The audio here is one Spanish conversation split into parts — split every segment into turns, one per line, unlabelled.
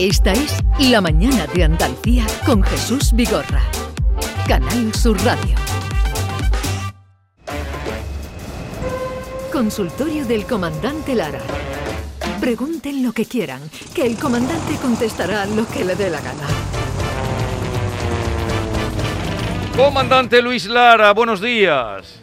Esta es La Mañana de Andalucía con Jesús Vigorra. Canal Sur Radio. Consultorio del Comandante Lara. Pregunten lo que quieran, que el comandante contestará lo que le dé la gana.
Comandante Luis Lara, buenos días.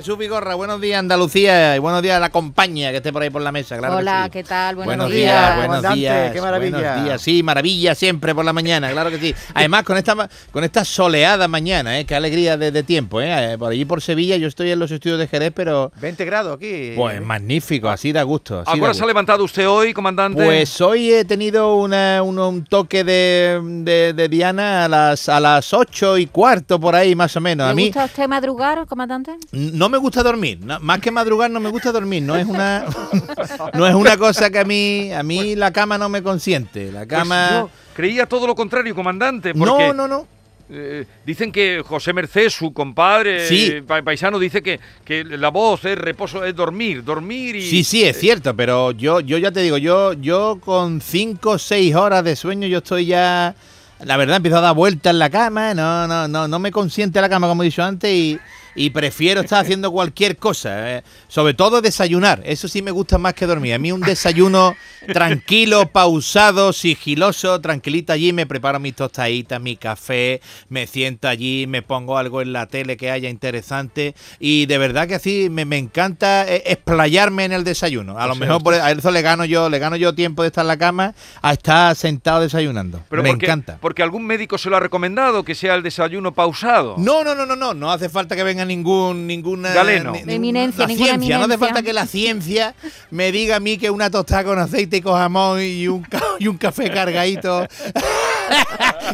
Jesús Vigorra, buenos días Andalucía y buenos días a la compañía que esté por ahí por la mesa. Claro que
Hola,
sí.
¿qué tal? Buenos,
Buenos
días.
días, buenos
Comandante,
días.
qué maravilla.
Buenos días, sí, maravilla siempre por la mañana, claro que sí. Además, con esta con esta soleada mañana, ¿eh? qué alegría de, de tiempo, ¿eh? Por allí por Sevilla, yo estoy en los estudios de Jerez, pero
20 grados aquí.
pues magnífico, así da gusto. así
¿A hora se ha levantado usted hoy, comandante?
Pues hoy he tenido una- un, un toque de, de- de Diana a las a las ocho y cuarto por ahí más o menos.
¿Le
A mí
gusta usted madrugar, comandante?
no me gusta dormir, no- más que madrugar no me gusta dormir, no es una no es una cosa que a mí a mí la cama no me consiente, la
Pues
cama
yo creía todo lo contrario, comandante. Porque,
No, no, no.
eh, dicen que José Merced, su compadre
Sí.
eh, paisano, dice que, que la voz es reposo, es dormir, dormir y...
Sí, sí, es cierto, pero yo yo ya te digo, yo yo con cinco o seis horas de sueño yo estoy ya la verdad empiezo a dar vueltas en la cama, no no no no me consiente la cama como he dicho antes y y prefiero estar haciendo cualquier cosa, eh, sobre todo desayunar. Eso sí me gusta más que dormir. A mí un desayuno tranquilo, pausado, sigiloso, tranquilito allí, me preparo mis tostaditas, mi café, me siento allí, me pongo algo en la tele que haya interesante y de verdad que así me, me encanta eh, explayarme en el desayuno. A lo mejor por eso le gano yo, le gano yo tiempo de estar en la cama a estar sentado desayunando.
Pero
me
porque,
encanta.
Porque algún médico se lo ha recomendado que sea el desayuno pausado.
No, no, no, no, no, no hace falta que venga ningún ninguna
Galeno.
ni-
Eminencia,
la
ninguna
ciencia, no hace falta que la ciencia me diga a mí que una tostada con aceite y con jamón y un y un café cargadito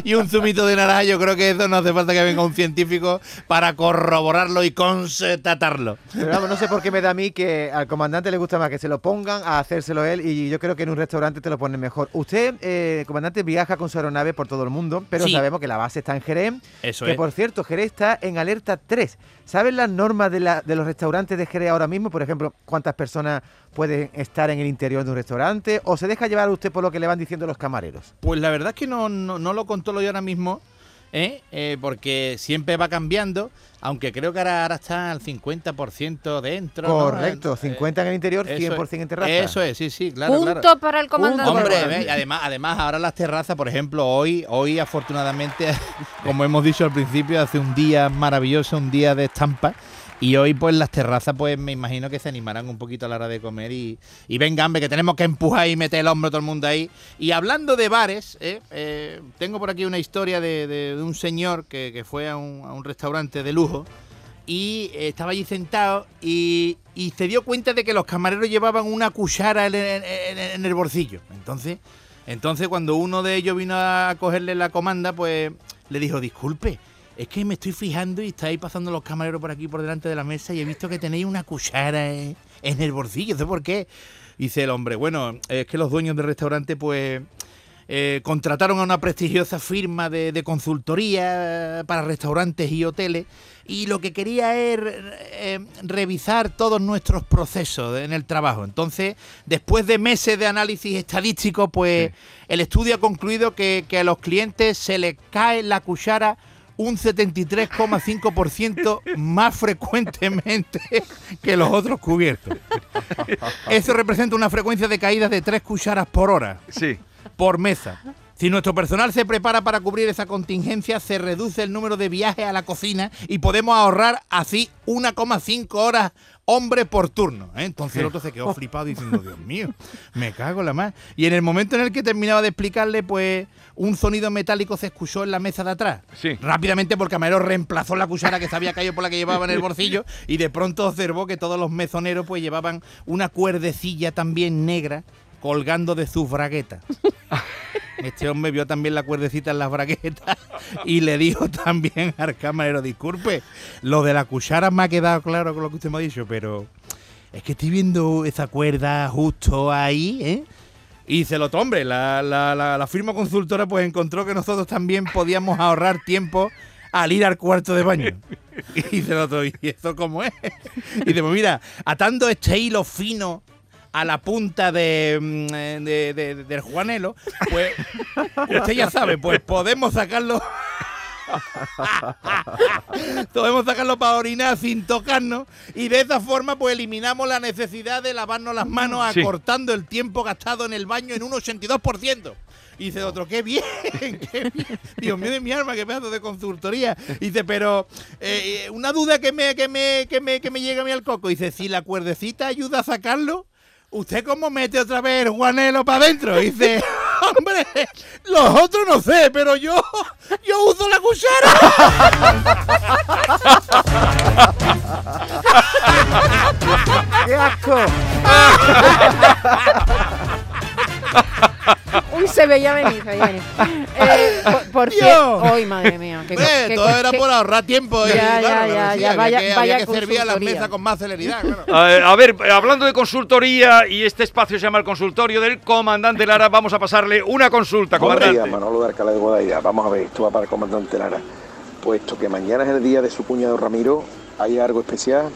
y un zumito de naranja, yo creo que eso no hace falta que venga un científico para corroborarlo y constatarlo.
Pero vamos, no sé por qué me da a mí que al comandante le gusta más que se lo pongan a hacérselo él y yo creo que en un restaurante te lo ponen mejor. Usted, eh, comandante, viaja con su aeronave por todo el mundo, pero
Sí.
sabemos que la base está en Jerez.
Eso
que
es.
por cierto, Jerez está en alerta 3. ¿Saben las normas de, la- de los restaurantes de Jerez ahora mismo? Por ejemplo, ¿cuántas personas pueden estar en el interior de un restaurante? ¿O se deja llevar usted por lo que le van diciendo los camareros?
Pues la verdad es que no, no, no lo controlo yo ahora mismo, ¿eh? Eh, porque siempre va cambiando, aunque creo que ahora, ahora está al 50% dentro. ¿no?
Correcto,
Eh,
50 en el interior,
eso
100% en terraza.
Eso es, sí, sí, claro,
Punto
claro.
para el comandante.
Hombre, además, además ahora las terrazas, por ejemplo, hoy, hoy afortunadamente, como hemos dicho al principio, hace un día maravilloso, un día de estampa. Y hoy, pues, las terrazas, pues, me imagino que se animarán un poquito a la hora de comer y, y venga, hombre, que tenemos que empujar y meter el hombro todo el mundo ahí. Y hablando de bares, ¿eh? Eh, tengo por aquí una historia de, un señor que, que fue a un, restaurante de lujo y eh, estaba allí sentado y, y se dio cuenta de que los camareros llevaban una cuchara en- en el bolsillo. Entonces, entonces cuando uno de ellos vino a cogerle la comanda, pues le dijo, disculpe, es que me estoy fijando y estáis pasando los camareros por aquí por delante de la mesa y he visto que tenéis una cuchara en, en el bolsillo. ¿Sé por qué? Dice el hombre, bueno, es que los dueños del restaurante, pues eh, contrataron a una prestigiosa firma de, de consultoría para restaurantes y hoteles y lo que quería es eh, revisar todos nuestros procesos en el trabajo. Entonces, después de meses de análisis estadístico, pues el estudio ha concluido que, que a los clientes se les cae la cuchara un 73,5% más frecuentemente que los otros cubiertos. Eso representa una frecuencia de caídas de 3 cucharas por hora
Sí.
por mesa. Si nuestro personal se prepara para cubrir esa contingencia, se reduce el número de viajes a la cocina y podemos ahorrar así 1,5 horas hombre por turno. ¿eh? Entonces el otro se quedó flipado diciendo, Dios mío, me cago en la más. Y en el momento en el que terminaba de explicarle, pues un sonido metálico se escuchó en la mesa de atrás.
Sí.
Rápidamente porque camarero reemplazó la cuchara que se había caído por la que llevaba en el bolsillo y de pronto observó que todos los mesoneros pues llevaban una cuerdecilla también negra colgando de sus braguetas. Este hombre vio también la cuerdecita en las braguetas y le dijo también al camarero, disculpe, lo de la cuchara me ha quedado claro con lo que usted me ha dicho, pero es que estoy viendo esa cuerda justo ahí, ¿eh? Y el otro hombre, la, la, la, la firma consultora pues encontró que nosotros también podíamos ahorrar tiempo al ir al cuarto de baño. Y el otro, ¿y eso cómo es? Y dice, pues mira, atando este hilo fino a la punta de, mm, eh, de- de- del Juanelo, pues usted ya sabe, pues podemos sacarlo. podemos sacarlo para orinar sin tocarnos y de esa forma pues eliminamos la necesidad de lavarnos las manos
Sí.
acortando el tiempo gastado en el baño en un 82%. Y dice otro, qué bien, qué bien. Dios mío de mi alma, qué pedazo de consultoría. Dice, pero eh, eh, una duda que me, que, me, que, me, que me llega a mí al coco. Dice, si la cuerdecita ayuda a sacarlo, ¿usted cómo mete otra vez el guanelo para adentro? Dice, hombre, los otros no sé, pero yo, yo uso la cuchara.
¡Qué asco!
Uy, se veía venir, se veía venir. Eh, por ay, madre mía. qué- qué-
todo era por ahorrar tiempo. y,
Ya, ya,
claro,
ya,
sí,
ya,
había
vaya-
que,
vaya
había que servir a las
consultoría.
mesas con más celeridad. claro.
A ver, hablando de consultoría y este espacio se llama el consultorio del comandante Lara, vamos a pasarle una consulta,
Buenos días,
comandante.
Manolo de Alcalá de Guadaira. Vamos a ver, esto va para el comandante Lara. Puesto que mañana es el día de su cuñado Ramiro, ¿hay algo especial?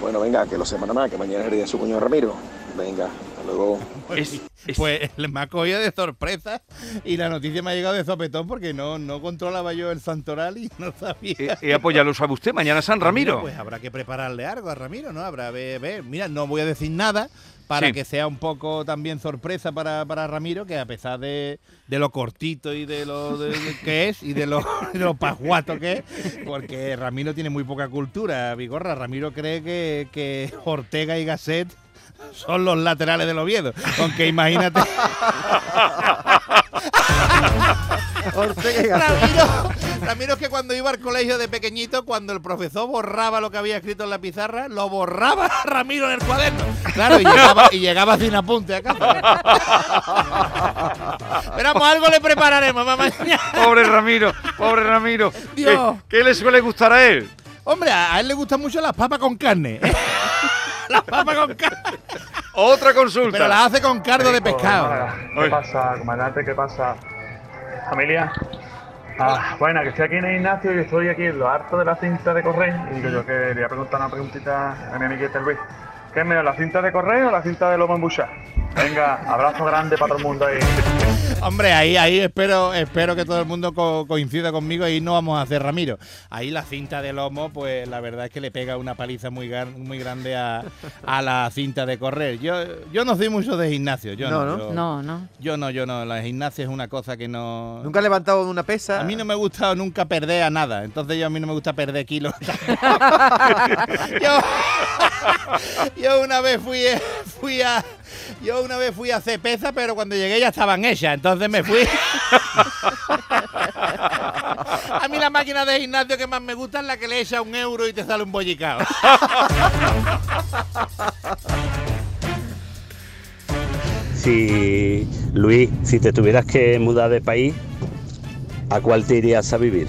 Bueno, venga, que lo sepa nada más, que mañana es el día de su cuñado Ramiro. Venga, hasta luego.
Es- es-
Pues me ha cogido de sorpresa y la noticia me ha llegado de sopetón porque no, no controlaba yo el santoral y no sabía.
eh, eh, pues ya lo sabe usted, mañana San Ramiro.
Pues habrá que prepararle algo a Ramiro, ¿no? Habrá ver, ver. Mira, no voy a decir nada para
Sí.
que sea un poco también sorpresa para, para Ramiro, que a pesar de, de lo cortito y de lo de- de que es y de lo, de lo pasguato que es, porque Ramiro tiene muy poca cultura, Vigorra. Ramiro cree que, que Ortega y Gasset son los laterales del Oviedo. Aunque imagínate. Ramiro, Ramiro es que cuando iba al colegio de pequeñito, cuando el profesor borraba lo que había escrito en la pizarra, lo borraba Ramiro en el cuaderno. Claro, y llegaba, y llegaba sin apunte a casa. Esperamos, algo le prepararemos mamá.
Pobre Ramiro, pobre Ramiro.
Dios.
¿Qué, qué le suele gustar a él?
Hombre, a a él le gustan mucho las papas con carne. Las papas con carne.
Otra consulta.
Pero las hace con cardo de pescado.
¿Qué pasa, comandante? ¿Qué pasa, familia? Ah, bueno, que estoy aquí en el Ignacio y estoy aquí en lo harto de la cinta de correr. Y digo yo que le voy a preguntar una preguntita a mi amiguete Luis. ¿Qué es mejor, la cinta de correr o la cinta de lomo embuchar? Venga, abrazo grande para todo el mundo ahí.
Hombre, ahí, ahí espero, espero que todo el mundo co- coincida conmigo. Ahí no vamos a hacer Ramiro. Ahí la cinta de lomo, pues la verdad es que le pega una paliza muy, gar- muy grande a, a la cinta de correr. Yo, yo no soy mucho de gimnasio. Yo no,
No, ¿no?
Yo,
No, no.
yo no, yo no. La gimnasia es una cosa que no.
Nunca he levantado una pesa.
A mí no me ha gustado nunca perder a nada. Entonces yo a mí no me gusta perder kilos. yo, yo una vez fui, fui a. Yo una vez fui a hacer pesa, pero cuando llegué ya estaban hechas, entonces me fui. a mí la máquina de gimnasio que más me gusta es la que le echa un euro y te sale un bollicao.
Si, Luis, si te tuvieras que mudar de país, ¿a cuál te irías a vivir?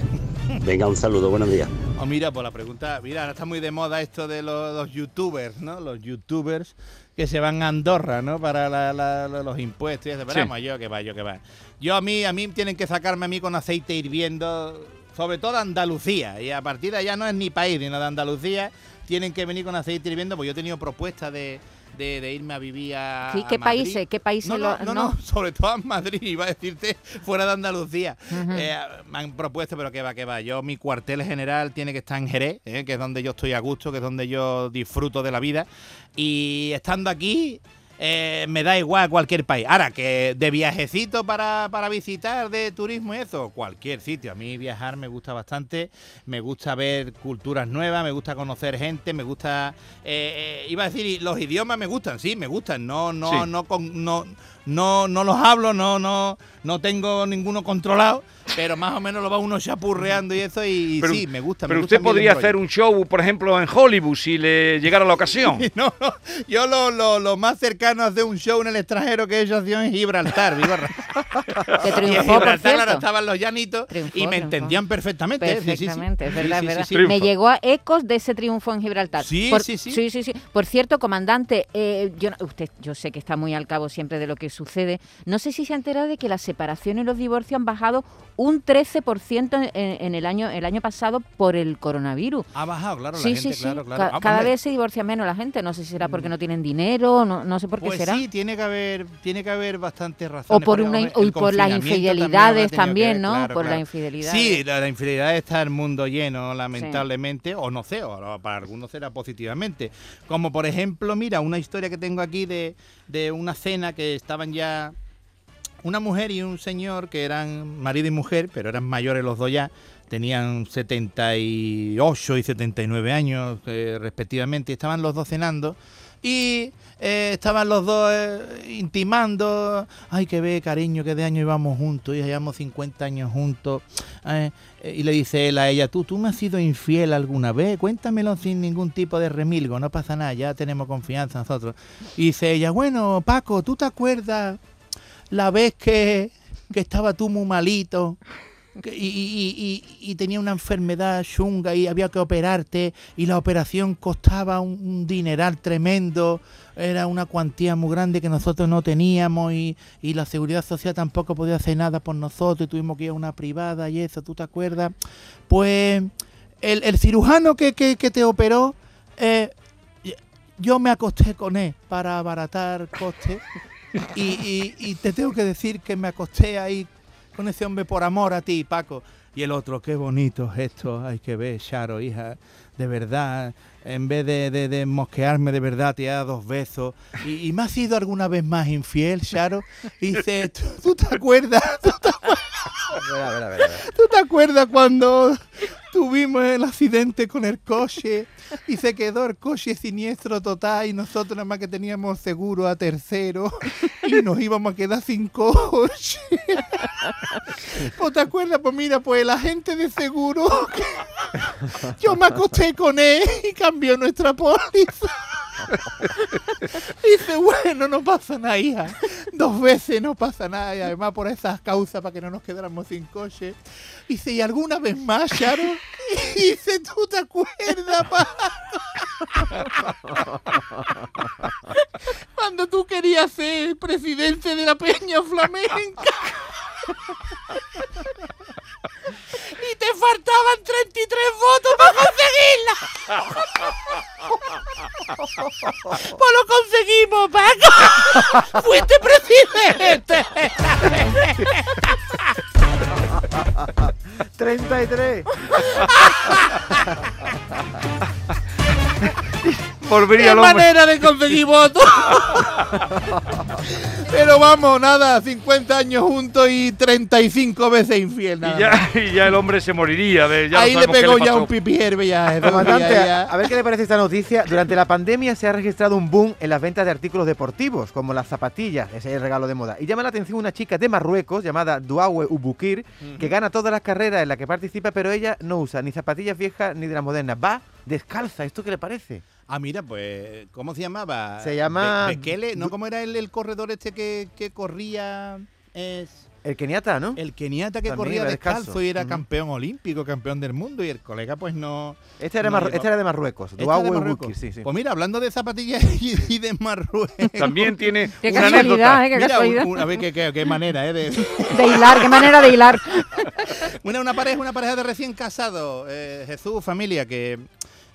Venga, un saludo, buenos días.
Oh, mira, por la pregunta, mira, ahora está muy de moda esto de los, los youtubers, ¿no? Los youtubers que se van a Andorra, ¿no? Para la- la- la- los impuestos y eso. Pero
Sí.
vamos, yo que va, yo que va. Yo a mí, a mí tienen que sacarme a mí con aceite hirviendo, sobre todo Andalucía. Y a partir de allá no es ni país, sino de Andalucía. Tienen que venir con aceite hirviendo, pues yo he tenido propuestas de, de- de irme a vivir a.
Sí,
a
¿qué
Madrid.
países? ¿Qué países
No, no,
lo-
no,
no?
no, sobre todo a Madrid, iba a decirte, fuera de Andalucía. Eh, me han propuesto, pero que va, que va. Yo, mi cuartel general tiene que estar en Jerez, eh, que es donde yo estoy a gusto, que es donde yo disfruto de la vida. Y estando aquí, eh, me da igual cualquier país. Ahora, que de viajecito para, para visitar, de turismo y eso, cualquier sitio. A mí viajar me gusta bastante, me gusta ver culturas nuevas, me gusta conocer gente, me gusta... eh, eh, iba a decir, los idiomas me gustan, sí, me gustan. No, no,
Sí.
no, con- no, no, no los hablo, no, no, no tengo ninguno controlado, pero más o menos lo va uno chapurreando y eso, y,
Pero-
sí, me gusta. me
Pero
gusta
usted podría hacer un show, por ejemplo, en Hollywood si le llegara la ocasión.
No, no, yo lo, lo, lo más cercano a hacer un show en el extranjero que he hecho ha sido en Gibraltar, Vigorra.
Que
Y en
triunfó, por
Gibraltar, claro,
cierto.
estaban los llanitos
Triunfó,
y me
triunfó.
entendían perfectamente. Sí, sí, sí.
Perfectamente, es verdad,
sí,
verdad. Me llegó a ecos de ese triunfo en Gibraltar.
Sí,
Por-
sí, sí.
sí, sí. Por cierto, comandante, eh, yo, no- usted, yo sé que está muy al cabo siempre de lo que sucede. No sé si se ha enterado de que las separaciones y los divorcios han bajado un 13% en, en el año el año pasado por el coronavirus.
Ha bajado, claro,
sí,
la gente,
sí,
claro,
sí.
claro.
Ca- cada vez se divorcia menos la gente. No sé si será porque no tienen dinero, no, no sé por qué
Pues
será.
sí, tiene que haber, tiene que haber bastantes razones.
O por una
el
y por las
también
infidelidades también,
ver,
¿no?
claro,
Por la infidelidad.
Sí, la, la infidelidad está el mundo lleno, lamentablemente, o no sé, o para algunos será positivamente. Como por ejemplo, mira, una historia que tengo aquí de, de una cena que estaban ya una mujer y un señor que eran marido y mujer, pero eran mayores los dos ya, tenían 78 y 79 años eh, respectivamente, estaban los dos cenando y eh, estaban los dos eh, intimando, ay que ve cariño, que de año íbamos juntos, y llevamos 50 años juntos, y le dice él a ella, tú, tú me has sido infiel alguna vez, cuéntamelo sin ningún tipo de remilgo, no pasa nada, ya tenemos confianza nosotros. Y dice ella, bueno, Paco, ¿tú te acuerdas la vez que, que estaba tú muy malito y, y- tenía una enfermedad chunga y había que operarte y la operación costaba un, dineral tremendo, era una cuantía muy grande que nosotros no teníamos y, y la seguridad social tampoco podía hacer nada por nosotros y tuvimos que ir a una privada y eso, ¿tú te acuerdas? Pues el, el cirujano que, que- que te operó, eh, yo me acosté con él para abaratar costes y, y- y te tengo que decir que me acosté ahí con ese hombre por amor a ti, Paco. Y el otro, qué bonito esto, hay que ver, Charo, hija, de verdad, en vez de, de- mosquearme de verdad, te he dado dos besos. Y, y me has sido alguna vez más infiel, Charo. Y dice, ¿tú, te acuerdas? ¿Tú te
Verá,
¿Tú te acuerdas cuando tuvimos el accidente con el coche y se quedó el coche siniestro total y nosotros nada más que teníamos seguro a tercero y nos íbamos a quedar sin coche? ¿O te acuerdas? Pues mira, pues el agente de seguro, yo me acosté con él y cambió nuestra póliza. Dice, bueno, no pasa nada, hija. Dos veces no pasa nada. Y además por esas causas para que no nos quedáramos sin coche. Dice, ¿y alguna vez más, Sharon? Y dice, ¿tú te acuerdas, Paco? Cuando tú querías ser presidente de la Peña Flamenca. Y te faltaban 33 votos para conseguirla. Pues lo conseguimos, Paco. Fuiste presidente.
33.
¡Qué
al hombre.
manera de conseguir votos! Pero vamos, nada, 50 años juntos y 35 veces infiel. nada
Y ya, y ya el hombre se moriría. De, ya no
Ahí le pegó ya un ya. Ya, ya.
a ver qué le parece esta noticia. Durante la pandemia se ha registrado un boom en las ventas de artículos deportivos, como las zapatillas, ese es el regalo de moda. Y llama la atención una chica de Marruecos llamada Douawe Ubukir, que gana todas las carreras en las que participa, pero ella no usa ni zapatillas viejas ni de las modernas. Va descalza. ¿Esto qué le parece?
Ah, mira, pues, ¿cómo se llamaba?
Se llama-
Be- Bekele, ¿no? ¿Cómo era el, el corredor este que, que corría? Es
El keniata, ¿no?
el keniata que
También
corría descalzo,
descalzo.
y era campeón olímpico, campeón del mundo, y el colega pues no...
Este era,
no
este era de Marruecos.
¿Este
Douawe
de Marruecos?
Ubukir, sí, sí.
Pues mira, hablando de zapatillas y, y de Marruecos...
También tiene
Qué
una
casualidad,
anécdota.
¿eh? Qué
Mira,
casualidad.
un- un- a ver qué, qué- qué manera, ¿eh? De,
De hilar, qué manera de hilar.
Una, una pareja, una pareja de recién casados, eh, Jesús, familia, que,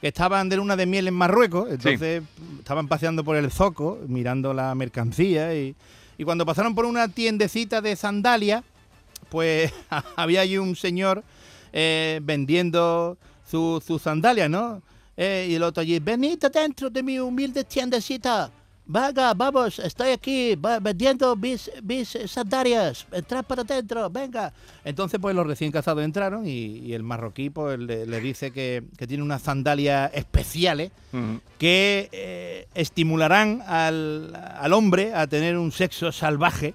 que estaban de luna de miel en Marruecos, entonces estaban paseando por el zoco, mirando la mercancía, y, y cuando pasaron por una tiendecita de sandalias, pues había allí un señor eh, vendiendo sus su sandalias, ¿no? Eh, y el otro allí, venid dentro de mi humilde tiendecita. Venga, vamos, estoy aquí vendiendo mis, mis sandalias. Entrad para adentro, venga. Entonces, pues los recién casados entraron y, y el marroquí pues, le, le dice que, que tiene unas sandalias especiales que eh, estimularán al, al hombre a tener un sexo salvaje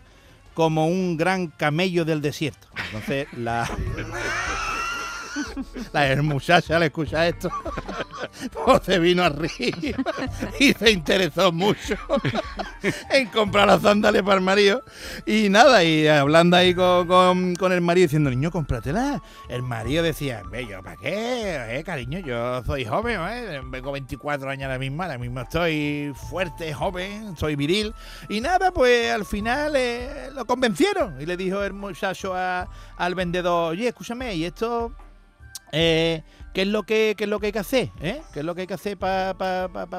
como un gran camello del desierto. Entonces, la, la muchacha le escucha esto se vino arriba y se interesó mucho en comprar las sandalias para el marido. Y nada, y hablando ahí con, con- el marido diciendo, niño, cómpratela. El marido decía, "Ve, yo, ¿para qué? Eh, cariño, yo soy joven, ¿eh? vengo 24 años ahora mismo, ahora mismo estoy fuerte, joven, soy viril. Y nada, pues al final eh, lo convencieron. Y le dijo el muchacho al vendedor, oye, escúchame, ¿y esto eh, ¿qué, es lo que, qué es lo que hay que hacer? ¿eh? ¿Qué es lo que hay que hacer para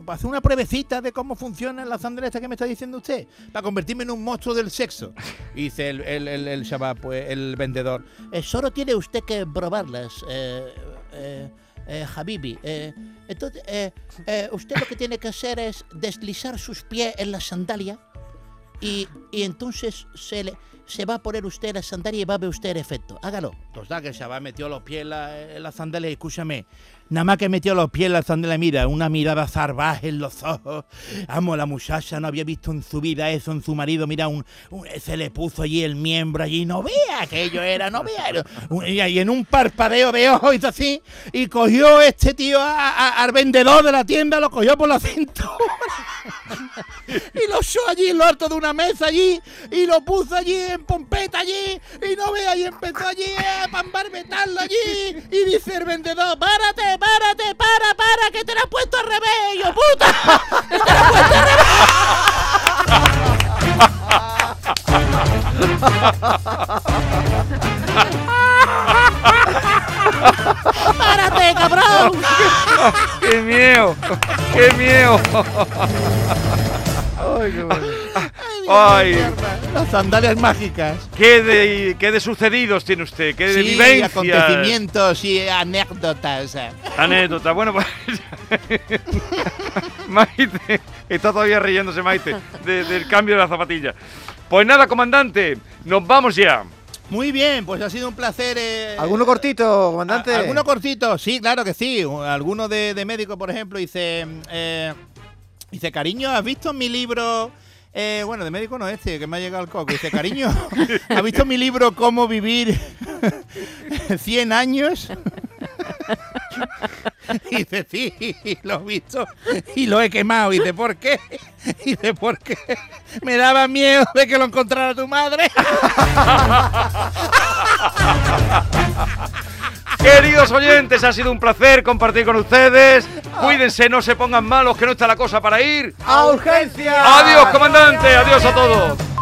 hacer una pruebecita de cómo funcionan las sandalias estas que me está diciendo usted? Para convertirme en un monstruo del sexo. Dice el, el, el, el pues el vendedor, "Eh, solo tiene usted que probarlas, eh, eh, eh, Habibi. Entonces, usted lo que tiene que hacer es deslizar sus pies en la sandalia y, y entonces se le se va a poner usted la sandalia y va a ver usted el efecto. Hágalo. Total, que el chaval metió los pies en la, en sandalia escúchame, nada más que metió los pies en la sandalia, mira, una mirada salvaje en los ojos. Amo, la muchacha no había visto en su vida eso en su marido, mira, un, se le puso allí el miembro allí, no vea aquello era, no vea. y en un parpadeo de ojos hizo así y cogió este tío al vendedor de la tienda, lo cogió por la cintura y lo echó allí en lo alto de una mesa allí y lo puso allí en pompeta allí y no ve y empezó allí a pambarbetarlo allí y dice el vendedor párate párate para para que te lo has puesto al revés Y yo puta que te lo has puesto al revés párate cabrón
¡Qué miedo! ¡Qué miedo! Ay,
las sandalias mágicas
¿qué de, qué de sucedidos tiene usted? ¿Qué de
sí,
vivencias?
acontecimientos y anécdotas
Anécdota. Bueno, pues. Maite. Está todavía riéndose, Maite, de- del cambio de la zapatilla. Pues nada, comandante, nos vamos ya.
Muy bien, pues ha sido un placer. eh,
¿Alguno cortito, comandante?
a- ¿Alguno cortito? Sí, claro que sí. Alguno de, de médico, por ejemplo, dice. eh, dice, cariño, ¿has visto mi libro? Eh, bueno, de médico no este, que me ha llegado el coco. Dice, cariño, ¿has visto mi libro Cómo vivir 100 años? Y dice, sí, lo he visto y lo he quemado. Y dice, ¿por qué? Y dice, ¿por qué? Me daba miedo de que lo encontrara tu madre.
Queridos oyentes, ha sido un placer compartir con ustedes. Cuídense, no se pongan malos, que no está la cosa para ir.
¡A urgencia!
Adiós, comandante. Adiós a todos.